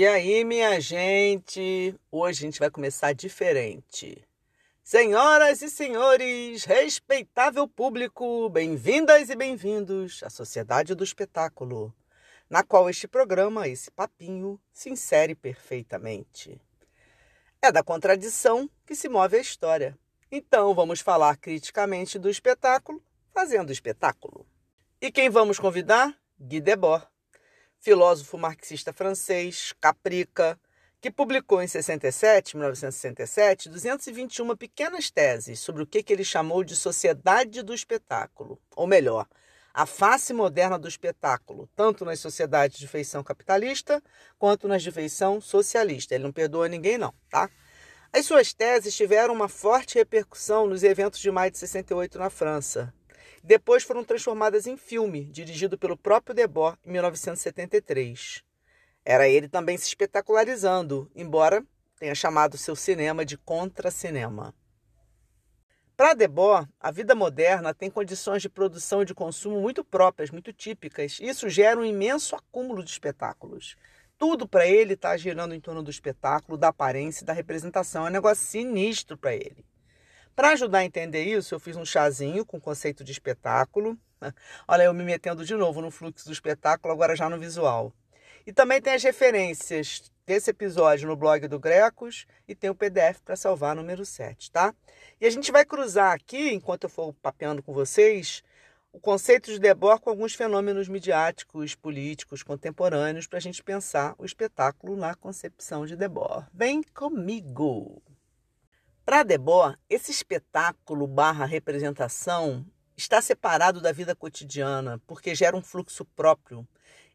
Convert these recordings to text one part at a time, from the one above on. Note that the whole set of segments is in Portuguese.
E aí, minha gente? Hoje a gente vai começar diferente. Senhoras e senhores, respeitável público, bem-vindas e bem-vindos à Sociedade do Espetáculo, na qual este programa, esse papinho, se insere perfeitamente. É da contradição que se move a história. Então vamos falar criticamente do espetáculo, fazendo espetáculo. E quem vamos convidar? Guy Debord filósofo marxista francês, Caprica, que publicou em 67, 1967, 221 pequenas teses sobre o que ele chamou de sociedade do espetáculo, ou melhor, a face moderna do espetáculo, tanto nas sociedades de feição capitalista quanto nas de feição socialista. Ele não perdoa ninguém, não, tá? As suas teses tiveram uma forte repercussão nos eventos de maio de 68 na França, depois foram transformadas em filme, dirigido pelo próprio Debord em 1973. Era ele também se espetacularizando, embora tenha chamado seu cinema de contra-cinema. Para Debord, a vida moderna tem condições de produção e de consumo muito próprias, muito típicas. E isso gera um imenso acúmulo de espetáculos. Tudo para ele está girando em torno do espetáculo, da aparência, da representação. É um negócio sinistro para ele. Para ajudar a entender isso, eu fiz um chazinho com conceito de espetáculo. Olha, eu me metendo de novo no fluxo do espetáculo, agora já no visual. E também tem as referências desse episódio no blog do Grecos e tem o PDF para salvar número 7, tá? E a gente vai cruzar aqui, enquanto eu for papeando com vocês, o conceito de Debord com alguns fenômenos midiáticos, políticos, contemporâneos, para a gente pensar o espetáculo na concepção de Debord. Vem comigo! Para Debord, esse espetáculo barra representação está separado da vida cotidiana, porque gera um fluxo próprio.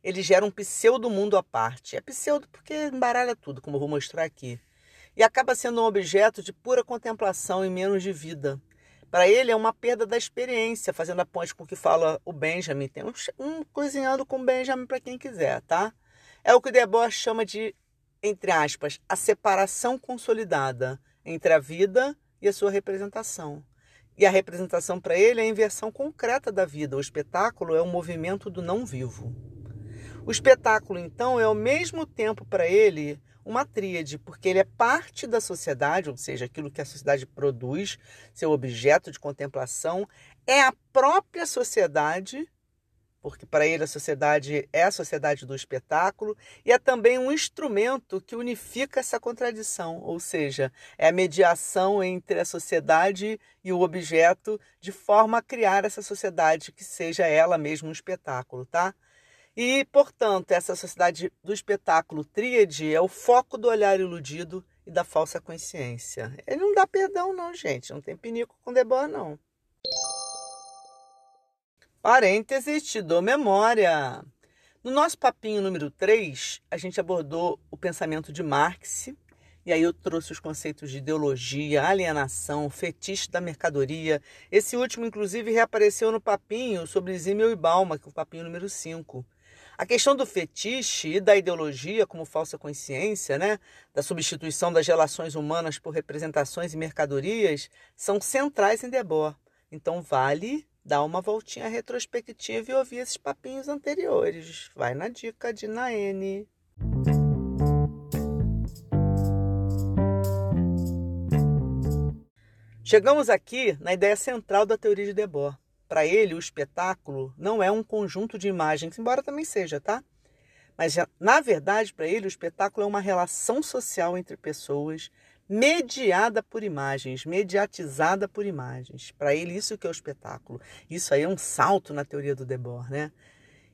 Ele gera um pseudo-mundo à parte. É pseudo porque embaralha tudo, como eu vou mostrar aqui. E acaba sendo um objeto de pura contemplação e menos de vida. Para ele é uma perda da experiência, fazendo a ponte com o que fala o Benjamin. Tem um, um cozinhando com o Benjamin para quem quiser, tá? É o que o Debord chama de, entre aspas, a separação consolidada entre a vida e a sua representação. E a representação para ele é a inversão concreta da vida. O espetáculo é o movimento do não vivo. O espetáculo, então, é ao mesmo tempo para ele uma tríade, porque ele é parte da sociedade, ou seja, aquilo que a sociedade produz, seu objeto de contemplação, é a própria sociedade porque para ele a sociedade é a sociedade do espetáculo e é também um instrumento que unifica essa contradição, ou seja, é a mediação entre a sociedade e o objeto de forma a criar essa sociedade que seja ela mesma um espetáculo, tá? E, portanto, essa sociedade do espetáculo tríade é o foco do olhar iludido e da falsa consciência. Ele não dá perdão, não, gente. Não tem pinico com Debord, não. Parênteses, te dou memória. No nosso papinho número 3, a gente abordou o pensamento de Marx, e aí eu trouxe os conceitos de ideologia, alienação, fetiche da mercadoria. Esse último, inclusive, reapareceu no papinho sobre Zimmel e Balma, que é o papinho número 5. A questão do fetiche e da ideologia como falsa consciência, né, da substituição das relações humanas por representações e mercadorias, são centrais em Debord. Então vale dá uma voltinha retrospectiva e ouvir esses papinhos anteriores. Vai na dica de Naene. Chegamos aqui na ideia central da teoria de Debord. Para ele, o espetáculo não é um conjunto de imagens, embora também seja, tá? Mas, na verdade, para ele, o espetáculo é uma relação social entre pessoas mediada por imagens, mediatizada por imagens. Para ele, isso que é o espetáculo. Isso aí é um salto na teoria do Debord, né?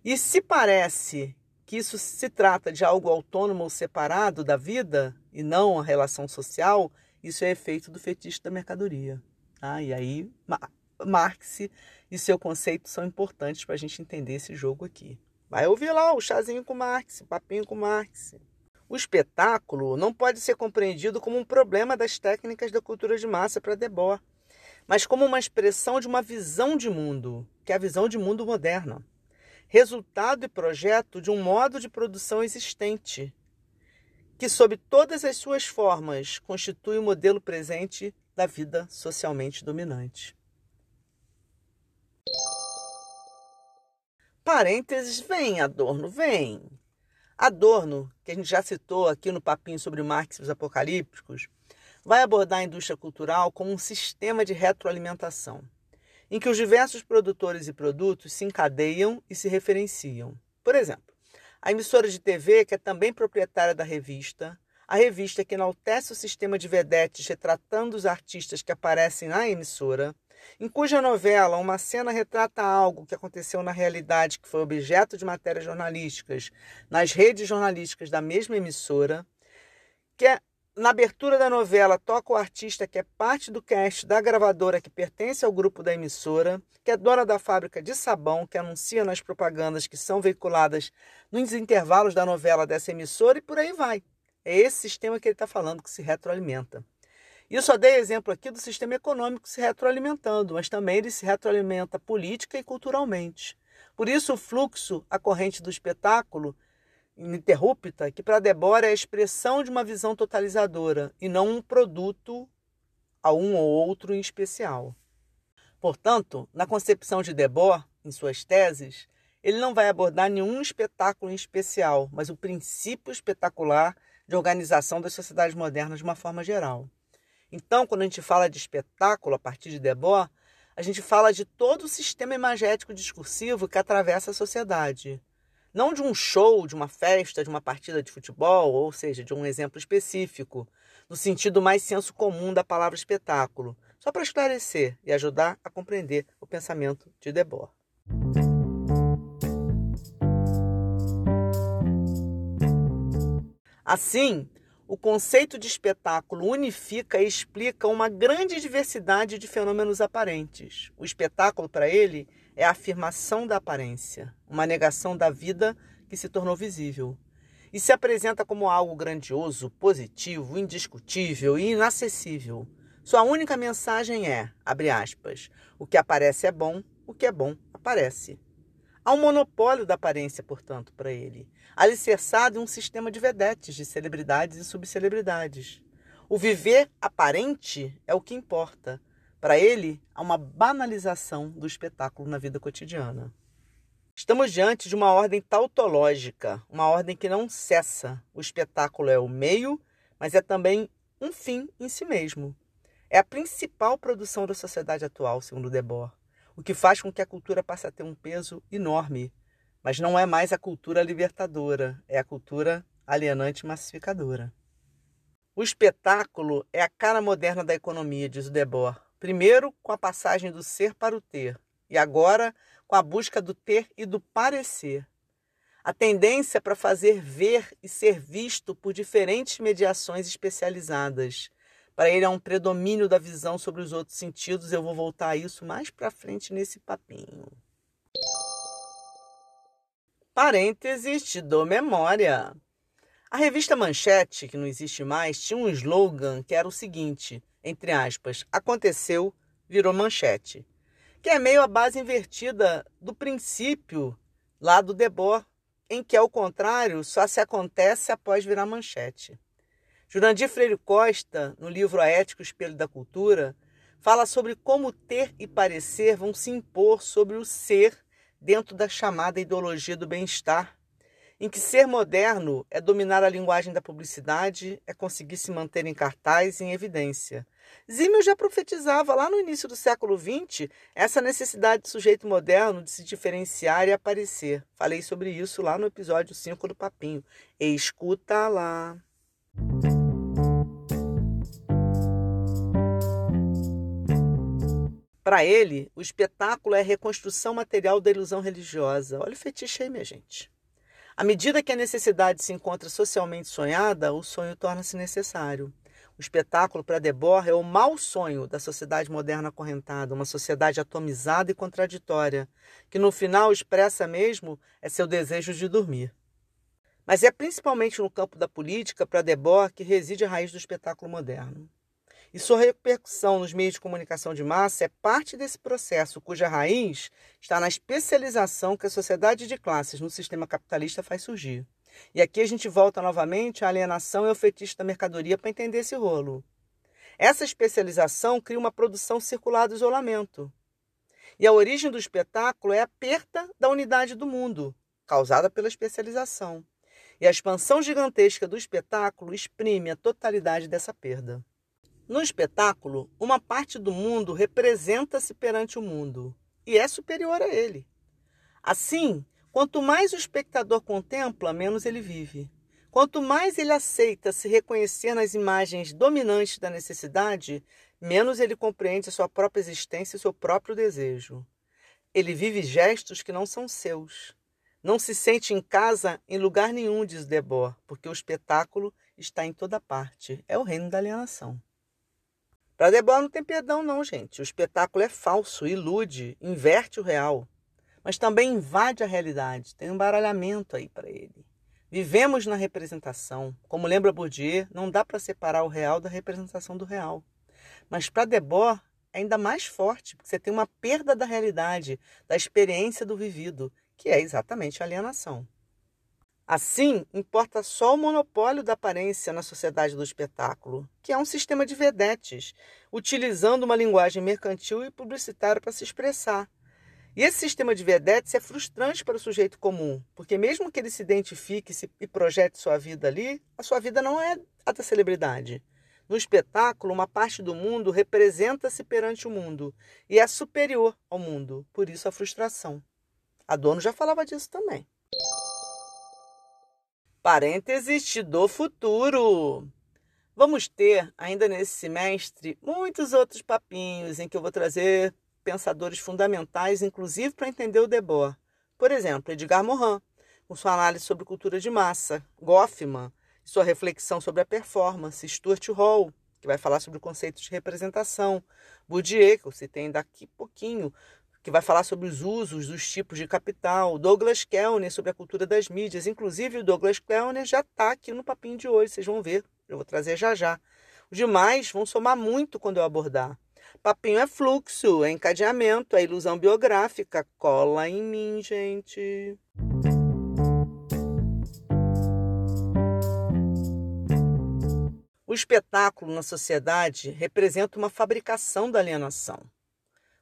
E se parece que isso se trata de algo autônomo ou separado da vida e não a relação social, isso é efeito do fetiche da mercadoria. Tá? E aí, Marx e seu conceito são importantes para a gente entender esse jogo aqui. Vai ouvir lá o chazinho com Marx, o papinho com Marx. O espetáculo não pode ser compreendido como um problema das técnicas da cultura de massa para Debord, mas como uma expressão de uma visão de mundo, que é a visão de mundo moderna, resultado e projeto de um modo de produção existente, que, sob todas as suas formas, constitui o modelo presente da vida socialmente dominante. Parênteses, vem, Adorno, vem. Adorno, que a gente já citou aqui no papinho sobre Marx e os Apocalípticos, vai abordar a indústria cultural como um sistema de retroalimentação, em que os diversos produtores e produtos se encadeiam e se referenciam. Por exemplo, a emissora de TV, que é também proprietária da revista, a revista que enaltece o sistema de vedetes retratando os artistas que aparecem na emissora, em cuja novela uma cena retrata algo que aconteceu na realidade, que foi objeto de matérias jornalísticas nas redes jornalísticas da mesma emissora, que é na abertura da novela toca o artista que é parte do cast da gravadora que pertence ao grupo da emissora, que é dona da fábrica de sabão, que anuncia nas propagandas que são veiculadas nos intervalos da novela dessa emissora e por aí vai. É esse sistema que ele está falando que se retroalimenta. E eu só dei exemplo aqui do sistema econômico se retroalimentando, mas também ele se retroalimenta política e culturalmente. Por isso, o fluxo, a corrente do espetáculo, ininterrupta, que para Débora é a expressão de uma visão totalizadora e não um produto a um ou outro em especial. Portanto, na concepção de Debord, em suas teses, ele não vai abordar nenhum espetáculo em especial, mas o princípio espetacular de organização das sociedades modernas de uma forma geral. Então, quando a gente fala de espetáculo a partir de Debord, a gente fala de todo o sistema imagético discursivo que atravessa a sociedade, não de um show, de uma festa, de uma partida de futebol, ou seja, de um exemplo específico, no sentido mais senso comum da palavra espetáculo, só para esclarecer e ajudar a compreender o pensamento de Debord. Assim, o conceito de espetáculo unifica e explica uma grande diversidade de fenômenos aparentes. O espetáculo, para ele, é a afirmação da aparência, uma negação da vida que se tornou visível. E se apresenta como algo grandioso, positivo, indiscutível e inacessível. Sua única mensagem é, abre aspas, o que aparece é bom, o que é bom aparece. Há um monopólio da aparência, portanto, para ele, alicerçado em um sistema de vedetes, de celebridades e subcelebridades. O viver aparente é o que importa, para ele, há uma banalização do espetáculo na vida cotidiana. Estamos diante de uma ordem tautológica, uma ordem que não cessa. O espetáculo é o meio, mas é também um fim em si mesmo. É a principal produção da sociedade atual, segundo Debord, o que faz com que a cultura passe a ter um peso enorme. Mas não é mais a cultura libertadora, é a cultura alienante massificadora. O espetáculo é a cara moderna da economia, diz o Debord. Primeiro, com a passagem do ser para o ter, e agora com a busca do ter e do parecer. A tendência para fazer ver e ser visto por diferentes mediações especializadas. Para ele há um predomínio da visão sobre os outros sentidos, eu vou voltar a isso mais para frente nesse papinho. Parênteses, te dou memória. A revista Manchete, que não existe mais, tinha um slogan que era o seguinte: entre aspas, aconteceu, virou manchete. Que é meio a base invertida do princípio lá do Debord, em que, ao contrário, só se acontece após virar manchete. Jurandir Freire Costa, no livro A Ética o Espelho da Cultura, fala sobre como ter e parecer vão se impor sobre o ser dentro da chamada ideologia do bem-estar em que ser moderno é dominar a linguagem da publicidade, é conseguir se manter em cartaz e em evidência. Zimmel já profetizava lá no início do século XX essa necessidade do sujeito moderno de se diferenciar e aparecer. Falei sobre isso lá no episódio 5 do Papinho. E escuta lá. Para ele, o espetáculo é a reconstrução material da ilusão religiosa. Olha o fetiche aí, minha gente. À medida que a necessidade se encontra socialmente sonhada, o sonho torna-se necessário. O espetáculo para Debord é o mau sonho da sociedade moderna acorrentada, uma sociedade atomizada e contraditória, que no final expressa mesmo é seu desejo de dormir. Mas é principalmente no campo da política, para Debord, que reside a raiz do espetáculo moderno. E sua repercussão nos meios de comunicação de massa é parte desse processo, cuja raiz está na especialização que a sociedade de classes no sistema capitalista faz surgir. E aqui a gente volta novamente à alienação e ao fetiche da mercadoria para entender esse rolo. Essa especialização cria uma produção circular do isolamento. E a origem do espetáculo é a perda da unidade do mundo, causada pela especialização. E a expansão gigantesca do espetáculo exprime a totalidade dessa perda. No espetáculo, uma parte do mundo representa-se perante o mundo e é superior a ele. Assim, quanto mais o espectador contempla, menos ele vive. Quanto mais ele aceita se reconhecer nas imagens dominantes da necessidade, menos ele compreende a sua própria existência e seu próprio desejo. Ele vive gestos que não são seus. Não se sente em casa em lugar nenhum, diz Debord, porque o espetáculo está em toda parte. É o reino da alienação. Para Debord não tem perdão, não, gente. O espetáculo é falso, ilude, inverte o real, mas também invade a realidade. Tem um baralhamento aí para ele. Vivemos na representação. Como lembra Bourdieu, não dá para separar o real da representação do real. Mas para Debord é ainda mais forte, porque você tem uma perda da realidade, da experiência do vivido, que é exatamente a alienação. Assim, importa só o monopólio da aparência na sociedade do espetáculo, que é um sistema de vedetes, utilizando uma linguagem mercantil e publicitária para se expressar. E esse sistema de vedetes é frustrante para o sujeito comum, porque mesmo que ele se identifique e projete sua vida ali, a sua vida não é a da celebridade. No espetáculo, uma parte do mundo representa-se perante o mundo e é superior ao mundo, por isso a frustração. Adorno já falava disso também. Parênteses do futuro. Vamos ter, ainda nesse semestre, muitos outros papinhos em que eu vou trazer pensadores fundamentais, inclusive para entender o Debord. Por exemplo, Edgar Morin, com sua análise sobre cultura de massa, Goffman, sua reflexão sobre a performance, Stuart Hall, que vai falar sobre o conceito de representação, Bourdieu, que eu citei daqui pouquinho, que vai falar sobre os usos dos tipos de capital, Douglas Kellner sobre a cultura das mídias. Inclusive, o Douglas Kellner já está aqui no papinho de hoje, vocês vão ver, eu vou trazer já já. Os demais vão somar muito quando eu abordar. Papinho é fluxo, é encadeamento, é ilusão biográfica. Cola em mim, gente. O espetáculo na sociedade representa uma fabricação da alienação.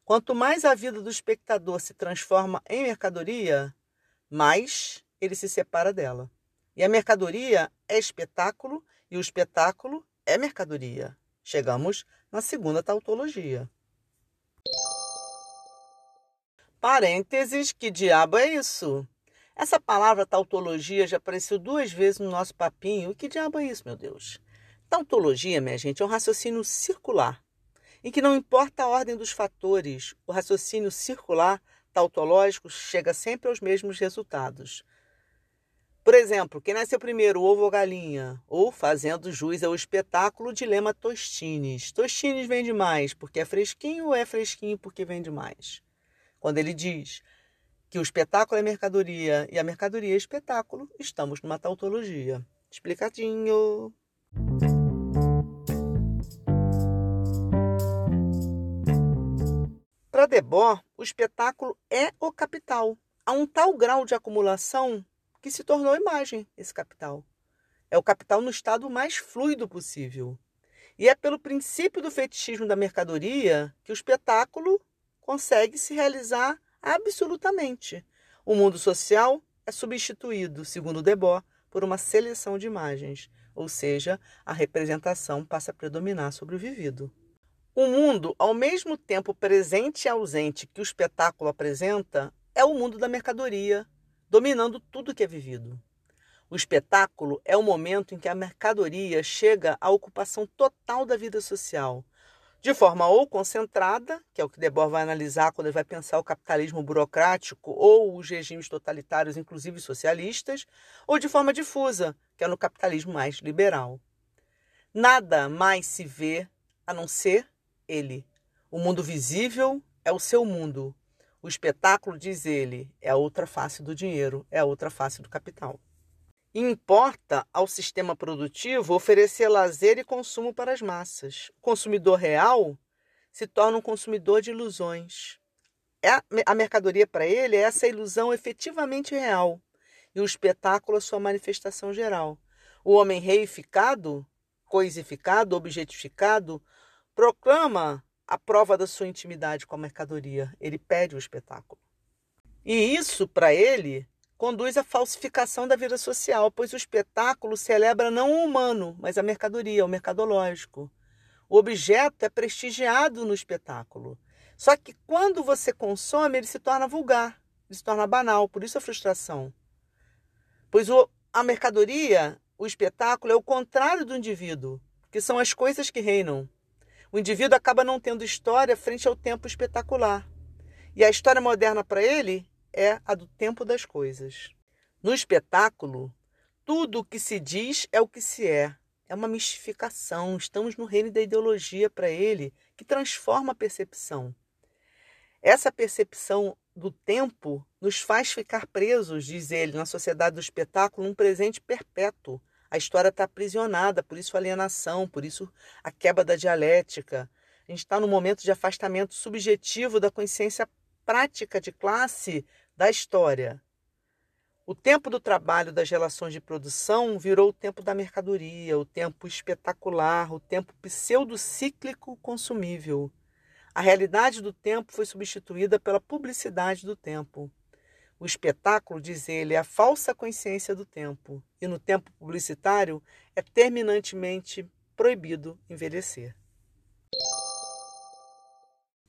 Quanto mais a vida do espectador se transforma em mercadoria, mais ele se separa dela. E a mercadoria é espetáculo e o espetáculo é mercadoria. Chegamos na segunda tautologia. Parênteses, que diabo é isso? Essa palavra tautologia já apareceu duas vezes no nosso papinho. E que diabo é isso, meu Deus? Tautologia, minha gente, é um raciocínio circular em que não importa a ordem dos fatores, o raciocínio circular tautológico chega sempre aos mesmos resultados. Por exemplo, quem nasceu primeiro, ovo ou galinha? Ou, fazendo jus ao espetáculo, dilema Tostines. Tostines vende mais porque é fresquinho ou é fresquinho porque vende mais? Quando ele diz que o espetáculo é mercadoria e a mercadoria é espetáculo, estamos numa tautologia. Explicadinho. Para Debord, o espetáculo é o capital. Há um tal grau de acumulação que se tornou imagem esse capital. É o capital no estado mais fluido possível. E é pelo princípio do fetichismo da mercadoria que o espetáculo consegue se realizar absolutamente. O mundo social é substituído, segundo Debord, por uma seleção de imagens, ou seja, a representação passa a predominar sobre o vivido. O mundo, ao mesmo tempo presente e ausente que o espetáculo apresenta, é o mundo da mercadoria, dominando tudo que é vivido. O espetáculo é o momento em que a mercadoria chega à ocupação total da vida social, de forma ou concentrada, que é o que Debord vai analisar quando ele vai pensar o capitalismo burocrático ou os regimes totalitários, inclusive socialistas, ou de forma difusa, que é no capitalismo mais liberal. Nada mais se vê a não ser ele. O mundo visível é o seu mundo. O espetáculo, diz ele, é a outra face do dinheiro, é a outra face do capital. Importa ao sistema produtivo oferecer lazer e consumo para as massas. O consumidor real se torna um consumidor de ilusões. É a mercadoria para ele é essa ilusão efetivamente real e o espetáculo a sua manifestação geral. O homem reificado, coisificado, objetificado, proclama a prova da sua intimidade com a mercadoria. Ele pede o espetáculo. E isso, para ele, conduz à falsificação da vida social, pois o espetáculo celebra não o humano, mas a mercadoria, o mercadológico. O objeto é prestigiado no espetáculo. Só que quando você consome, ele se torna vulgar, ele se torna banal, por isso a frustração. Pois o, a mercadoria, o espetáculo, é o contrário do indivíduo, que são as coisas que reinam. O indivíduo acaba não tendo história frente ao tempo espetacular. E a história moderna para ele é a do tempo das coisas. No espetáculo, tudo o que se diz é o que se é. É uma mistificação. Estamos no reino da ideologia para ele, que transforma a percepção. Essa percepção do tempo nos faz ficar presos, diz ele, na sociedade do espetáculo, num presente perpétuo. A história está aprisionada, por isso a alienação, por isso a quebra da dialética. A gente está no momento de afastamento subjetivo da consciência prática de classe da história. O tempo do trabalho das relações de produção virou o tempo da mercadoria, o tempo espetacular, o tempo pseudo-cíclico consumível. A realidade do tempo foi substituída pela publicidade do tempo. O espetáculo, diz ele, é a falsa consciência do tempo, e no tempo publicitário é terminantemente proibido envelhecer.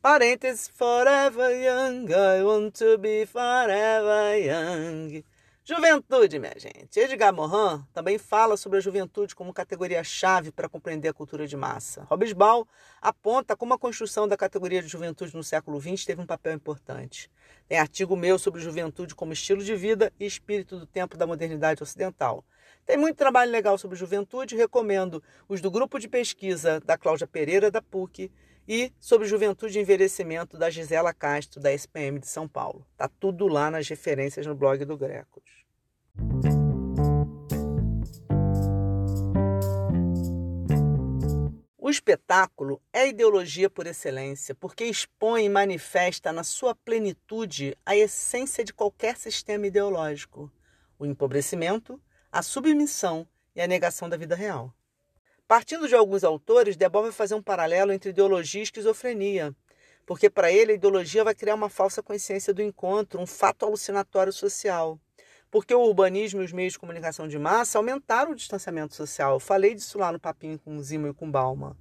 Parênteses, forever young, I want to be forever young. Juventude, minha gente. Edgar Morin também fala sobre a juventude como categoria-chave para compreender a cultura de massa. Hobsbawm aponta como a construção da categoria de juventude no século XX teve um papel importante. Tem artigo meu sobre juventude como estilo de vida e espírito do tempo da modernidade ocidental. Tem muito trabalho legal sobre juventude, recomendo os do grupo de pesquisa da Cláudia Pereira, da PUC, e sobre juventude e envelhecimento da Gisela Castro, da SPM de São Paulo. Tá tudo lá nas referências no blog do Grecos. O espetáculo é ideologia por excelência, porque expõe e manifesta na sua plenitude a essência de qualquer sistema ideológico: o empobrecimento, a submissão e a negação da vida real. Partindo de alguns autores, Debord vai fazer um paralelo entre ideologia e esquizofrenia, porque para ele a ideologia vai criar uma falsa consciência do encontro, um fato alucinatório social. Porque o urbanismo e os meios de comunicação de massa aumentaram o distanciamento social. Eu falei disso lá no papinho com Zimo e com Balma.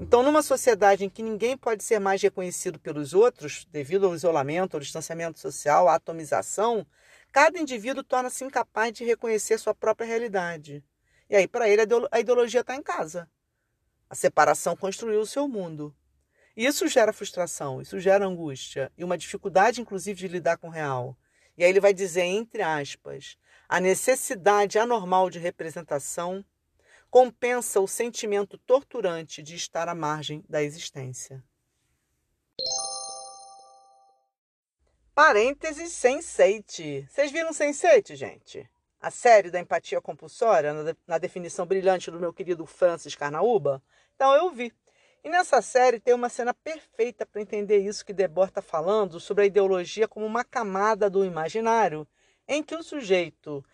Então, numa sociedade em que ninguém pode ser mais reconhecido pelos outros, devido ao isolamento, ao distanciamento social, à atomização, cada indivíduo torna-se incapaz de reconhecer sua própria realidade. E aí, para ele, a ideologia está em casa. A separação construiu o seu mundo. E isso gera frustração, isso gera angústia e uma dificuldade, inclusive, de lidar com o real. E aí ele vai dizer, entre aspas, a necessidade anormal de representação compensa o sentimento torturante de estar à margem da existência. Parênteses Sense8. Vocês viram Sense8, gente? A série da empatia compulsória, na, definição brilhante do meu querido Francis Carnaúba? Então eu vi. E nessa série tem uma cena perfeita para entender isso que Debord está falando sobre a ideologia como uma camada do imaginário, em que o sujeito,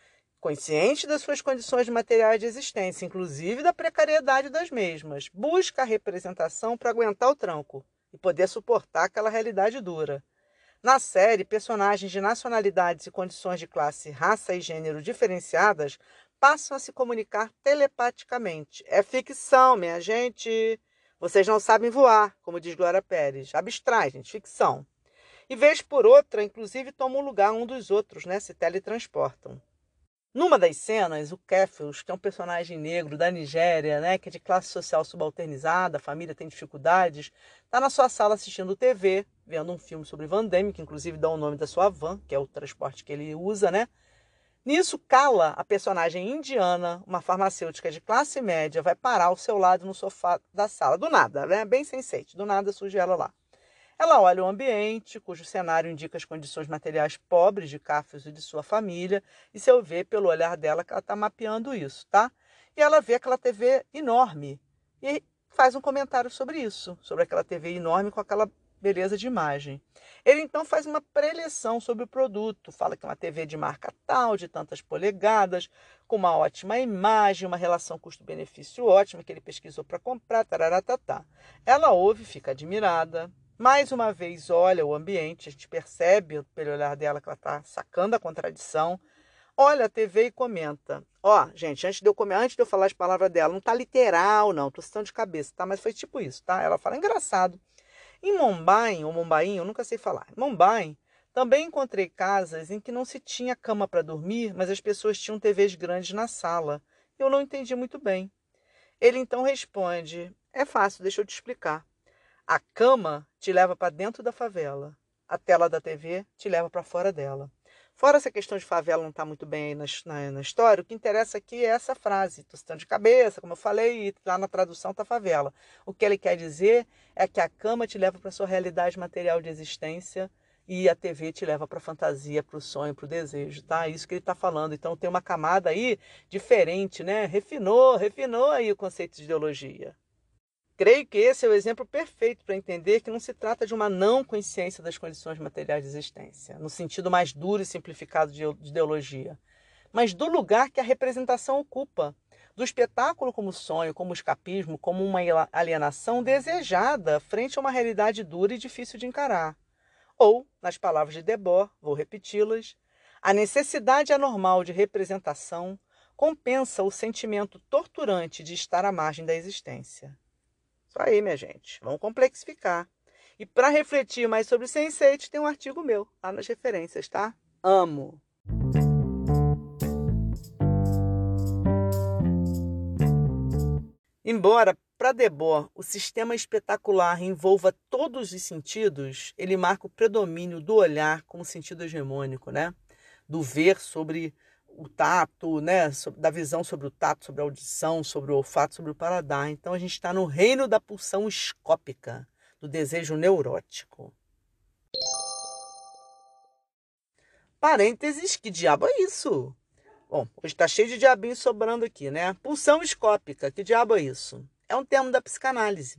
consciente das suas condições materiais de existência, inclusive da precariedade das mesmas, busca a representação para aguentar o tranco e poder suportar aquela realidade dura. Na série, personagens de nacionalidades e condições de classe, raça e gênero diferenciadas passam a se comunicar telepaticamente. É ficção, minha gente. Vocês não sabem voar, como diz Glória Pérez. Abstrai, gente, ficção. E vez por outra, inclusive, tomam lugar um dos outros, né? Se teletransportam. Numa das cenas, o Kefils, que é um personagem negro da Nigéria, né, que é de classe social subalternizada, a família tem dificuldades, está na sua sala assistindo TV, vendo um filme sobre Van Damme, que inclusive dá o nome da sua van, que é o transporte que ele usa, né? Nisso, Kala, a personagem indiana, uma farmacêutica de classe média, vai parar ao seu lado no sofá da sala. Do nada, né? Bem sensate. Do nada surge ela lá. Ela olha o ambiente, cujo cenário indica as condições materiais pobres de Cáfios e de sua família, e se eu ver pelo olhar dela que ela está mapeando isso, tá? E ela vê aquela TV enorme e faz um comentário sobre isso, sobre aquela TV enorme com aquela beleza de imagem. Ele então faz uma preleção sobre o produto, fala que é uma TV de marca tal, de tantas polegadas, com uma ótima imagem, uma relação custo-benefício ótima que ele pesquisou para comprar, tararatatá. Ela ouve, fica admirada, mais uma vez olha o ambiente, a gente percebe pelo olhar dela que ela está sacando a contradição. Olha a TV e comenta. Ó, gente, antes de eu comer, antes de eu falar as palavras dela, não tá literal, não, tô citando de cabeça, tá? Mas foi tipo isso, tá? Ela fala engraçado. Em Mumbai, ou Mumbai, eu nunca sei falar. Em Mumbai, também encontrei casas em que não se tinha cama para dormir, mas as pessoas tinham TVs grandes na sala. Eu não entendi muito bem. Ele então responde: É fácil, deixa eu te explicar. A cama te leva para dentro da favela. A tela da TV te leva para fora dela. Fora essa questão de favela não estar tá muito bem aí na, na, na, história, o que interessa aqui é essa frase. Estou citando de cabeça, como eu falei, e lá na tradução está favela. O que ele quer dizer é que a cama te leva para a sua realidade material de existência e a TV te leva para a fantasia, para o sonho, para o desejo, tá? Isso que ele está falando. Então tem uma camada aí diferente, né? Refinou, refinou aí o conceito de ideologia. Creio que esse é o exemplo perfeito para entender que não se trata de uma não consciência das condições materiais de existência, no sentido mais duro e simplificado de ideologia, mas do lugar que a representação ocupa, do espetáculo como sonho, como escapismo, como uma alienação desejada frente a uma realidade dura e difícil de encarar. Ou, nas palavras de Debord, vou repeti-las, a necessidade anormal de representação compensa o sentimento torturante de estar à margem da existência. Aí, minha gente. Vamos complexificar. E para refletir mais sobre Sense8, tem um artigo meu lá nas referências, tá? Amo. Embora para Debord o sistema espetacular envolva todos os sentidos, ele marca o predomínio do olhar como sentido hegemônico, né? Do ver sobre o tato, né, da visão sobre o tato, sobre a audição, sobre o olfato, sobre o paladar. Então a gente está no reino da pulsão escópica, do desejo neurótico. Parênteses, que diabo é isso? Bom, hoje está cheio de diabinho sobrando aqui, né? Pulsão escópica, que diabo é isso? É um termo da psicanálise.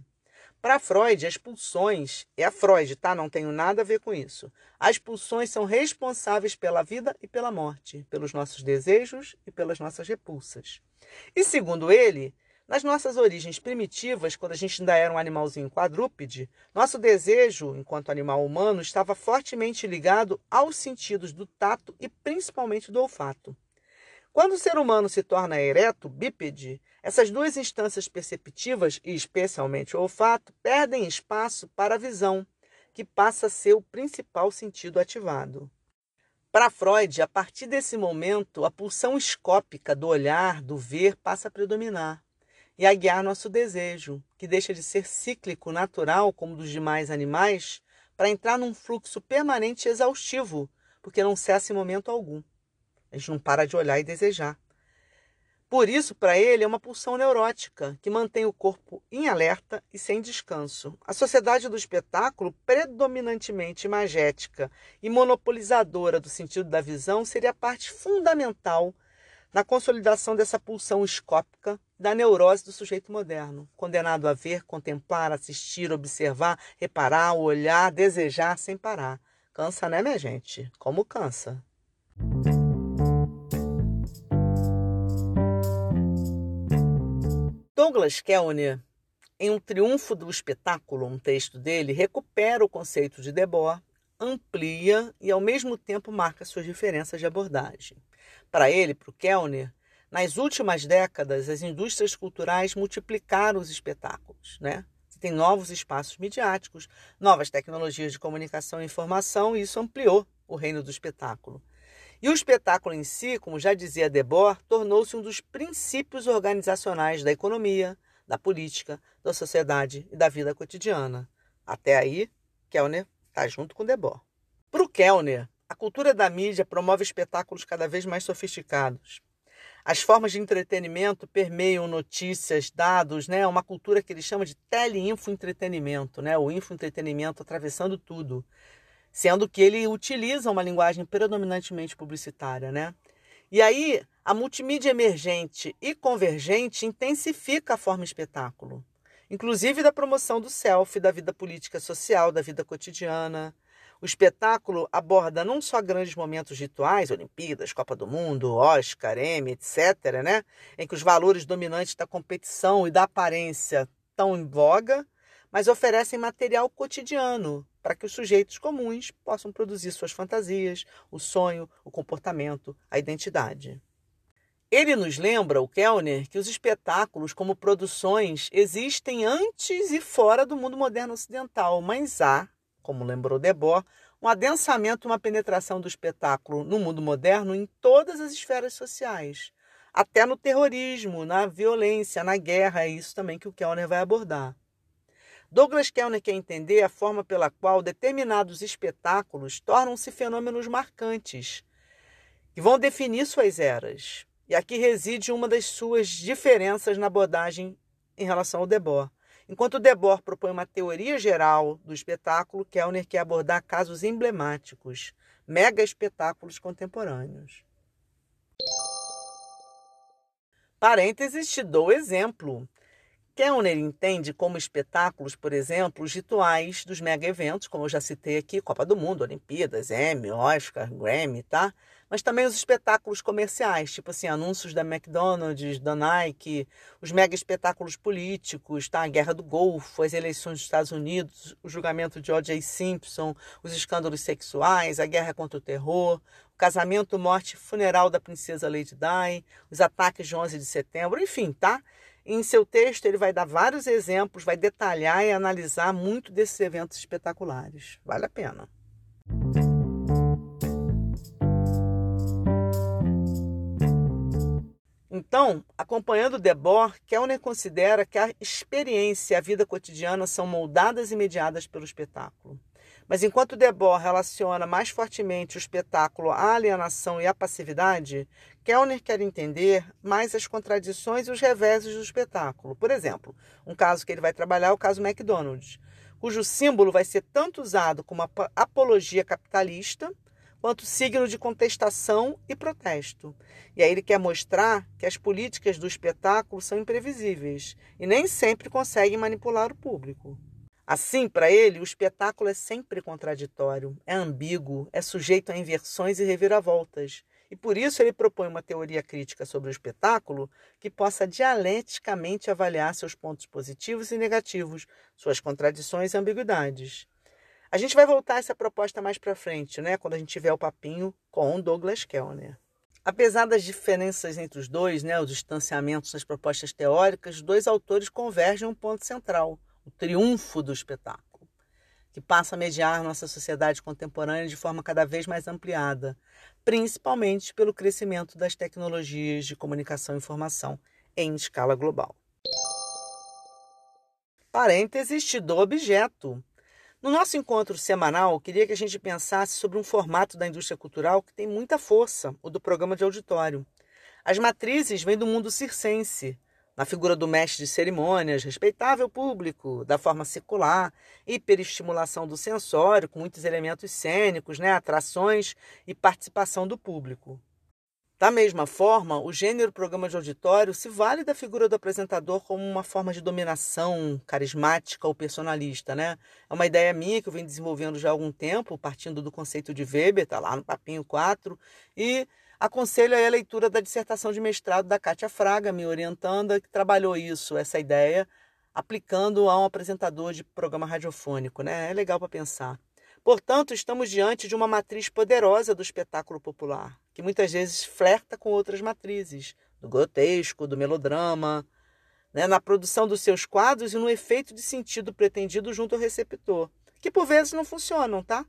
Para Freud, as pulsões, é a Freud, tá? Não tenho nada a ver com isso. As pulsões são responsáveis pela vida e pela morte, pelos nossos desejos e pelas nossas repulsas. E segundo ele, nas nossas origens primitivas, quando a gente ainda era um animalzinho quadrúpede, nosso desejo, enquanto animal humano, estava fortemente ligado aos sentidos do tato e principalmente do olfato. Quando o ser humano se torna ereto, bípede, essas duas instâncias perceptivas, e especialmente o olfato, perdem espaço para a visão, que passa a ser o principal sentido ativado. Para Freud, a partir desse momento, a pulsão escópica do olhar, do ver, passa a predominar e a guiar nosso desejo, que deixa de ser cíclico, natural, como dos demais animais, para entrar num fluxo permanente e exaustivo, porque não cessa em momento algum. A gente não para de olhar e desejar. Por isso, para ele, é uma pulsão neurótica que mantém o corpo em alerta e sem descanso. A sociedade do espetáculo, predominantemente imagética e monopolizadora do sentido da visão, seria parte fundamental na consolidação dessa pulsão escópica da neurose do sujeito moderno, condenado a ver, contemplar, assistir, observar, reparar, olhar, desejar sem parar. Cansa, né, minha gente? Como cansa. Douglas Kellner, em Um Triunfo do Espetáculo, um texto dele, recupera o conceito de Debord, amplia e ao mesmo tempo marca suas diferenças de abordagem. Para ele, para o Kellner, nas últimas décadas as indústrias culturais multiplicaram os espetáculos, né? Tem novos espaços midiáticos, novas tecnologias de comunicação e informação, e isso ampliou o reino do espetáculo. E o espetáculo em si, como já dizia Debord, tornou-se um dos princípios organizacionais da economia, da política, da sociedade e da vida cotidiana. Até aí, Kellner está junto com Debord. Para o Kellner, a cultura da mídia promove espetáculos cada vez mais sofisticados. As formas de entretenimento permeiam notícias, dados, né? Uma cultura que ele chama de teleinfoentretenimento, né? O infoentretenimento atravessando tudo. Sendo que ele utiliza uma linguagem predominantemente publicitária, né? E aí, a multimídia emergente e convergente intensifica a forma espetáculo, inclusive da promoção do selfie, da vida política social, da vida cotidiana. O espetáculo aborda não só grandes momentos rituais, Olimpíadas, Copa do Mundo, Oscar, Emmy, etc., né? em que os valores dominantes da competição e da aparência estão em voga, mas oferecem material cotidiano para que os sujeitos comuns possam produzir suas fantasias, o sonho, o comportamento, a identidade. Ele nos lembra, o Kellner, que os espetáculos como produções existem antes e fora do mundo moderno ocidental, mas há como lembrou Debord, um adensamento uma penetração do espetáculo no mundo moderno em todas as esferas sociais, até no terrorismo, na violência, na guerra, é isso também que o Kellner vai abordar. Douglas Kellner quer entender a forma pela qual determinados espetáculos tornam-se fenômenos marcantes, que vão definir suas eras. E aqui reside uma das suas diferenças na abordagem em relação ao Debord. Enquanto Debord propõe uma teoria geral do espetáculo, Kellner quer abordar casos emblemáticos, mega espetáculos contemporâneos. Parênteses, te dou exemplo. Kellner entende como espetáculos, por exemplo, os rituais dos mega eventos, como eu já citei aqui, Copa do Mundo, Olimpíadas, Emmy, Oscar, Grammy, tá? mas também os espetáculos comerciais, tipo assim, anúncios da McDonald's, da Nike, os mega espetáculos políticos, tá? A Guerra do Golfo, as eleições dos Estados Unidos, o julgamento de O.J. Simpson, os escândalos sexuais, a guerra contra o terror, o casamento, morte funeral da princesa Lady Di, os ataques de 11 de setembro, enfim, tá? Em seu texto, ele vai dar vários exemplos, vai detalhar e analisar muito desses eventos espetaculares. Vale a pena. Então, acompanhando Debord, Kellner considera que a experiência e a vida cotidiana são moldadas e mediadas pelo espetáculo. Mas enquanto Debord relaciona mais fortemente o espetáculo à alienação e à passividade, Kellner quer entender mais as contradições e os reveses do espetáculo. Por exemplo, um caso que ele vai trabalhar é o caso McDonald's, cujo símbolo vai ser tanto usado como apologia capitalista, quanto signo de contestação e protesto. E aí ele quer mostrar que as políticas do espetáculo são imprevisíveis e nem sempre conseguem manipular o público. Assim, para ele, o espetáculo é sempre contraditório, é ambíguo, é sujeito a inversões e reviravoltas. E por isso ele propõe uma teoria crítica sobre o espetáculo que possa dialeticamente avaliar seus pontos positivos e negativos, suas contradições e ambiguidades. A gente vai voltar a essa proposta mais para frente, né, quando a gente tiver o papinho com Douglas Kellner. Apesar das diferenças entre os dois, né, os distanciamentos nas propostas teóricas, os dois autores convergem em um ponto central: o triunfo do espetáculo, que passa a mediar nossa sociedade contemporânea de forma cada vez mais ampliada, principalmente pelo crescimento das tecnologias de comunicação e informação em escala global. Parênteses do objeto. No nosso encontro semanal, queria que a gente pensasse sobre um formato da indústria cultural que tem muita força, o do programa de auditório. As matrizes vêm do mundo circense, na figura do mestre de cerimônias, respeitável público, da forma secular, hiperestimulação do sensório, com muitos elementos cênicos, né, atrações e participação do público. Da mesma forma, o gênero programa de auditório se vale da figura do apresentador como uma forma de dominação carismática ou personalista, né? É uma ideia minha que eu venho desenvolvendo já há algum tempo, partindo do conceito de Weber, está lá no Papinho 4, e aconselho a leitura da dissertação de mestrado da Kátia Fraga, me orientando, que trabalhou isso, essa ideia, aplicando a um apresentador de programa radiofônico, né? É legal para pensar. Portanto, estamos diante de uma matriz poderosa do espetáculo popular, que muitas vezes flerta com outras matrizes, do grotesco, do melodrama, né, na produção dos seus quadros e no efeito de sentido pretendido junto ao receptor, que por vezes não funcionam, tá?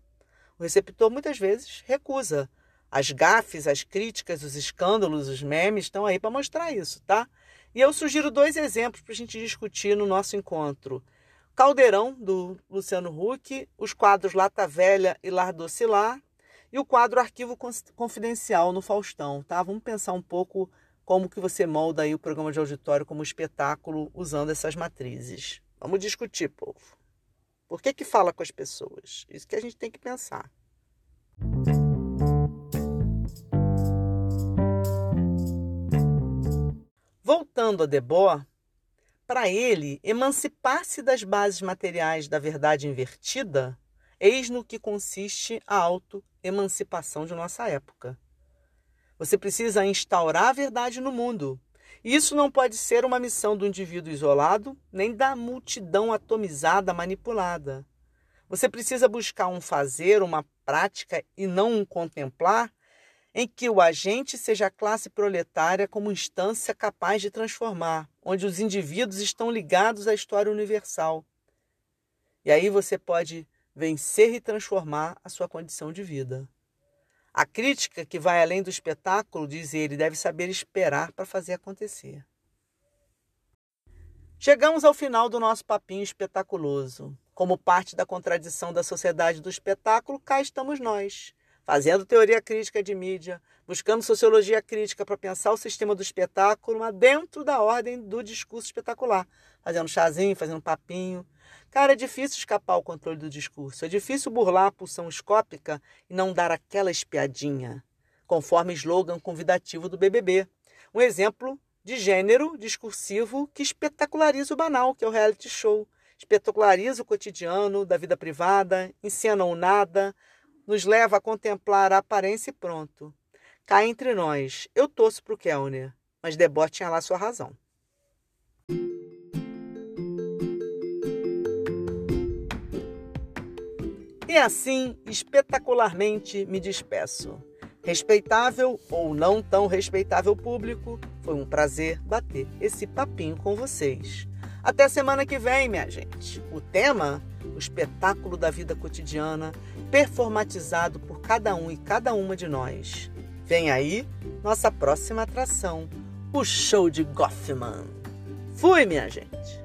O receptor muitas vezes recusa. As gafes, as críticas, os escândalos, os memes estão aí para mostrar isso, tá? E eu sugiro dois exemplos para a gente discutir no nosso encontro. Caldeirão, do Luciano Huck, os quadros Lata Velha e Lar Docilar, e o quadro Arquivo Confidencial no Faustão, tá? Vamos pensar um pouco como que você molda aí o programa de auditório como espetáculo usando essas matrizes. Vamos discutir, povo. Por que que fala com as pessoas? Isso que a gente tem que pensar. Voltando a Debord, para ele, emancipar-se das bases materiais da verdade invertida, eis no que consiste a auto-emancipação de nossa época. Você precisa instaurar a verdade no mundo. Isso não pode ser uma missão do indivíduo isolado, nem da multidão atomizada manipulada. Você precisa buscar um fazer, uma prática e não um contemplar em que o agente seja a classe proletária como instância capaz de transformar, onde os indivíduos estão ligados à história universal. E aí você pode vencer e transformar a sua condição de vida. A crítica que vai além do espetáculo, diz ele, deve saber esperar para fazer acontecer. Chegamos ao final do nosso papinho espetaculoso. Como parte da contradição da sociedade do espetáculo, cá estamos nós fazendo teoria crítica de mídia, buscando sociologia crítica para pensar o sistema do espetáculo, mas dentro da ordem do discurso espetacular, fazendo chazinho, fazendo papinho. Cara, é difícil escapar ao controle do discurso, é difícil burlar a pulsão escópica e não dar aquela espiadinha, conforme slogan convidativo do BBB. Um exemplo de gênero discursivo que espetaculariza o banal, que é o reality show. Espetaculariza o cotidiano da vida privada, encena o nada, nos leva a contemplar a aparência e pronto. Cá entre nós, eu torço para o Kellner, mas Debord tinha lá sua razão. E assim, espetacularmente, me despeço. Respeitável ou não tão respeitável público, foi um prazer bater esse papinho com vocês. Até semana que vem, minha gente. O tema o espetáculo da vida cotidiana, performatizado por cada um e cada uma de nós. Vem aí nossa próxima atração, o show de Goffman. Fui, minha gente!